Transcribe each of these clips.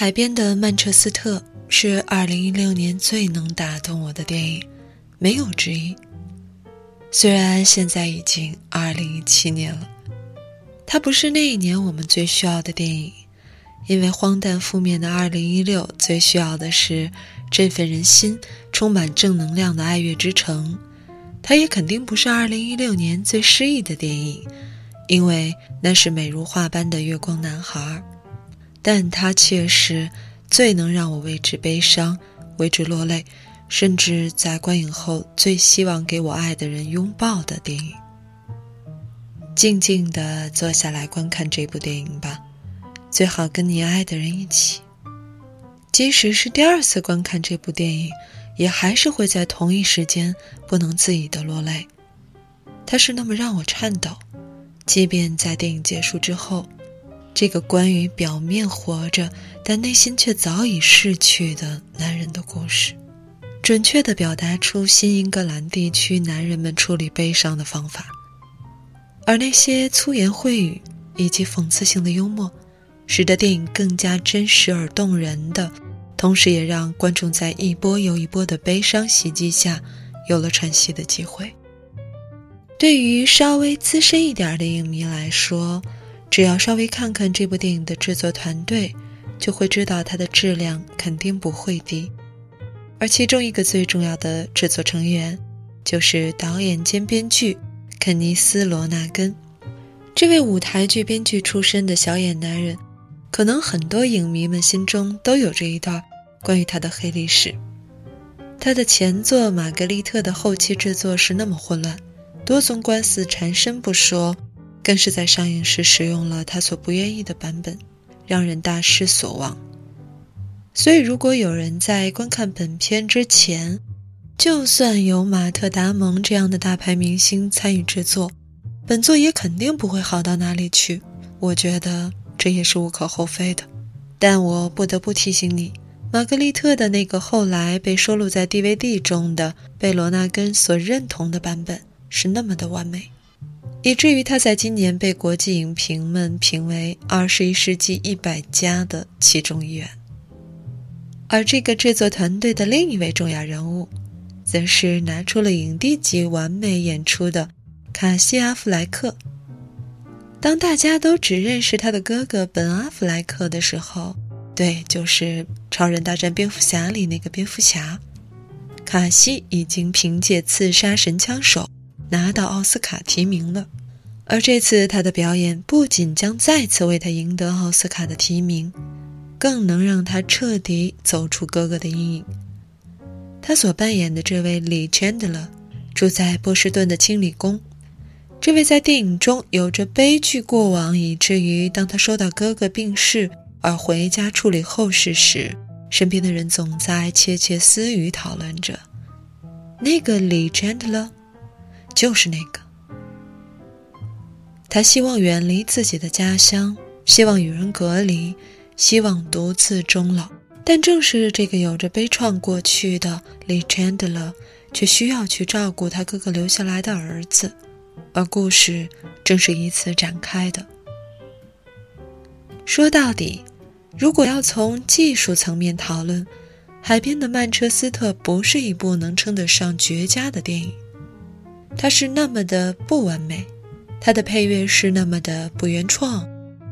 海边的曼彻斯特是2016年最能打动我的电影，没有之一。虽然现在已经2017年了，它不是那一年我们最需要的电影，因为荒诞负面的2016最需要的是振奋人心、充满正能量的《爱乐之城》。它也肯定不是2016年最诗意的电影，因为那是美如画般的月光男孩。但它却是最能让我为之悲伤、为之落泪，甚至在观影后最希望给我爱的人拥抱的电影。静静地坐下来观看这部电影吧，最好跟你爱的人一起。即使是第二次观看这部电影，也还是会在同一时间不能自已的落泪。它是那么让我颤抖，即便在电影结束之后。这个关于表面活着，但内心却早已逝去的男人的故事，准确地表达出新英格兰地区男人们处理悲伤的方法。而那些粗言秽语以及讽刺性的幽默，使得电影更加真实而动人的，同时也让观众在一波又一波的悲伤袭击下，有了喘息的机会。对于稍微资深一点的影迷来说，只要稍微看看这部电影的制作团队，就会知道它的质量肯定不会低。而其中一个最重要的制作成员，就是导演兼编剧肯尼斯·罗纳根。这位舞台剧编剧出身的小野男人，可能很多影迷们心中都有这一段关于他的黑历史。他的前作《玛格丽特》的后期制作是那么混乱，多宗官司缠身不说。更是在上映时使用了他所不愿意的版本，让人大失所望。所以，如果有人在观看本片之前，就算有马特·达蒙这样的大牌明星参与制作，本作也肯定不会好到哪里去。我觉得这也是无可厚非的。但我不得不提醒你，玛格丽特的那个后来被收录在 DVD 中的、被罗纳根所认同的版本，是那么的完美。以至于他在今年被国际影评们评为二十一世纪一百家的其中一员。而这个制作团队的另一位重要人物，则是拿出了影帝级完美演出的卡西·阿弗莱克。当大家都只认识他的哥哥本·阿弗莱克的时候，对，就是《超人大战蝙蝠侠》里那个蝙蝠侠，卡西已经凭借《刺杀神枪手》。拿到奥斯卡提名了，而这次他的表演不仅将再次为他赢得奥斯卡的提名，更能让他彻底走出哥哥的阴影。他所扮演的这位李 Chandler 住在波士顿的清理工，这位在电影中有着悲剧过往，以至于当他收到哥哥病逝而回家处理后事时，身边的人总在窃窃私语讨论着那个李 Chandler。就是那个，他希望远离自己的家乡，希望与人隔离，希望独自终老。但正是这个有着悲怆过去的李 Chandler，却需要去照顾他哥哥留下来的儿子，而故事正是以此展开的。说到底，如果要从技术层面讨论，《海边的曼彻斯特》不是一部能称得上绝佳的电影。它是那么的不完美，它的配乐是那么的不原创，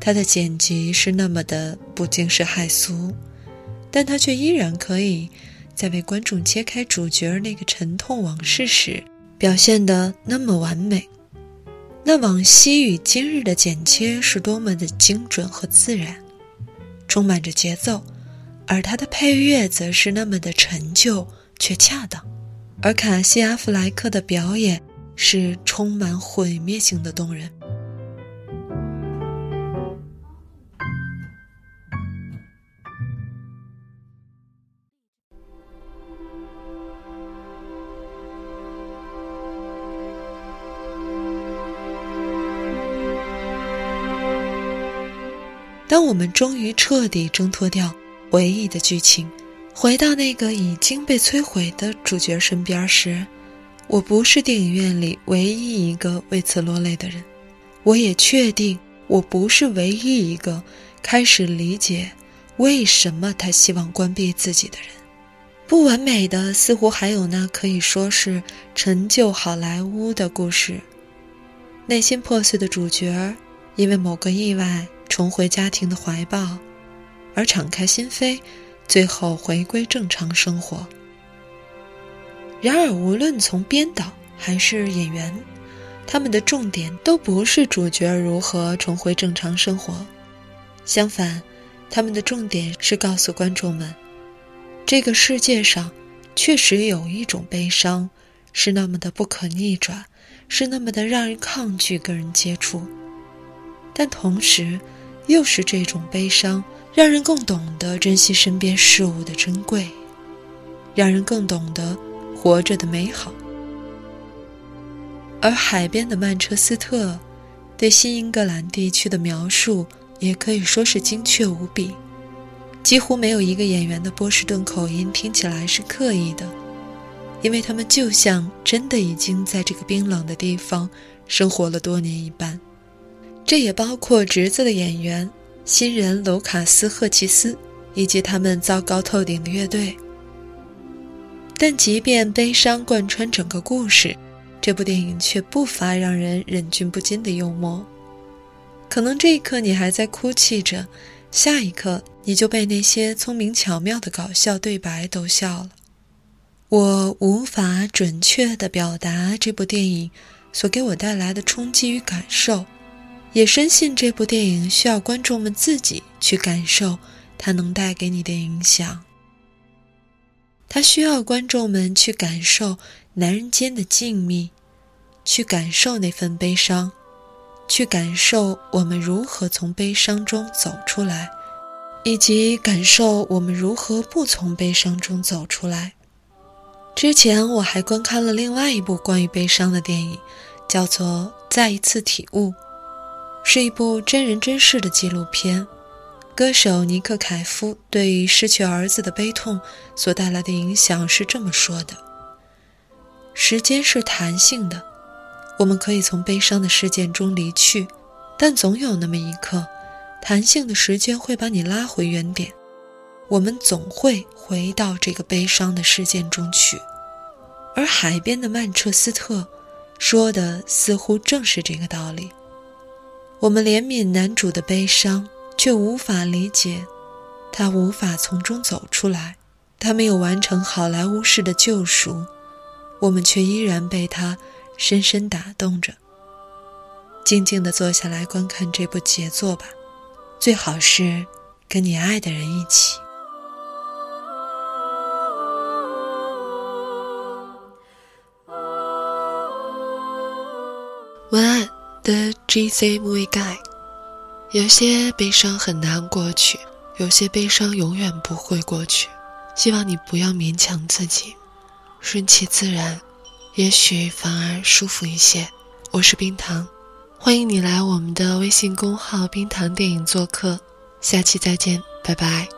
它的剪辑是那么的不惊世骇俗，但它却依然可以在为观众揭开主角那个沉痛往事时表现的那么完美。那往昔与今日的剪切是多么的精准和自然，充满着节奏，而它的配乐则是那么的陈旧却恰当。而卡西·阿弗莱克的表演是充满毁灭性的动人。当我们终于彻底挣脱掉回忆的剧情，回到那个已经被摧毁的主角身边时，我不是电影院里唯一一个为此落泪的人。我也确定，我不是唯一一个开始理解为什么他希望关闭自己的人。不完美的，似乎还有那可以说是陈旧好莱坞的故事：内心破碎的主角，因为某个意外。重回家庭的怀抱，而敞开心扉，最后回归正常生活。然而，无论从编导还是演员，他们的重点都不是主角如何重回正常生活，相反，他们的重点是告诉观众们，这个世界上确实有一种悲伤，是那么的不可逆转，是那么的让人抗拒跟人接触，但同时。又是这种悲伤，让人更懂得珍惜身边事物的珍贵，让人更懂得活着的美好。而海边的曼彻斯特，对新英格兰地区的描述也可以说是精确无比，几乎没有一个演员的波士顿口音听起来是刻意的，因为他们就像真的已经在这个冰冷的地方生活了多年一般。这也包括侄子的演员新人卢卡斯·赫奇斯以及他们糟糕透顶的乐队。但即便悲伤贯穿整个故事，这部电影却不乏让人忍俊不禁的幽默。可能这一刻你还在哭泣着，下一刻你就被那些聪明巧妙的搞笑对白逗笑了。我无法准确地表达这部电影所给我带来的冲击与感受。也深信这部电影需要观众们自己去感受它能带给你的影响。它需要观众们去感受男人间的静谧，去感受那份悲伤，去感受我们如何从悲伤中走出来，以及感受我们如何不从悲伤中走出来。之前我还观看了另外一部关于悲伤的电影，叫做《再一次体悟》。是一部真人真事的纪录片，歌手尼克凯夫对于失去儿子的悲痛所带来的影响是这么说的：“时间是弹性的，我们可以从悲伤的事件中离去，但总有那么一刻，弹性的时间会把你拉回原点，我们总会回到这个悲伤的事件中去。”而海边的曼彻斯特说的似乎正是这个道理。我们怜悯男主的悲伤，却无法理解，他无法从中走出来，他没有完成好莱坞式的救赎，我们却依然被他深深打动着。静静地坐下来观看这部杰作吧，最好是跟你爱的人一起。文案。的 G.C. Movie Guy，有些悲伤很难过去，有些悲伤永远不会过去。希望你不要勉强自己，顺其自然，也许反而舒服一些。我是冰糖，欢迎你来我们的微信公号“冰糖电影”做客。下期再见，拜拜。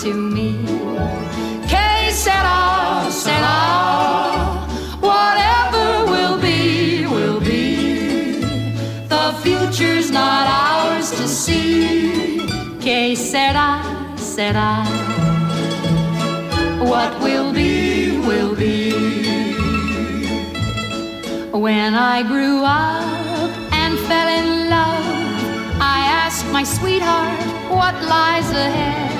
To me. Que sera, sera, whatever will be, will be. The future's not ours to see. Que sera, sera, what will be, will be. When I grew up and fell in love, I asked my sweetheart what lies ahead.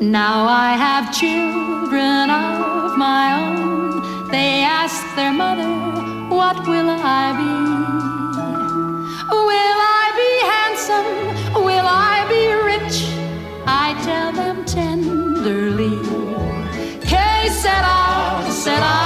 Now I have children of my own. They ask their mother, What will I be? Will I be handsome? Will I be rich? I tell them tenderly. Que será, será.